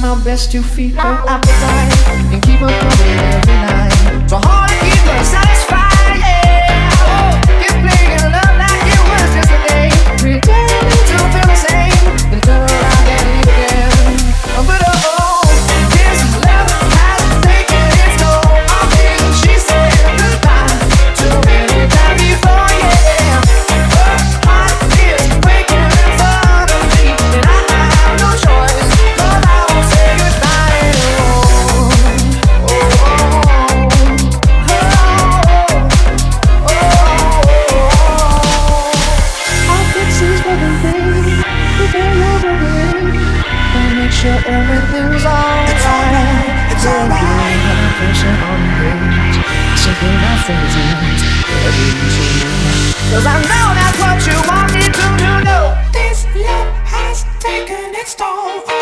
try my best to feed her appetite and keep her company. Everything's alright. It's alright. Pressure on the page, something I think is every Cause I know that's what you want me to do. This love has taken its toll on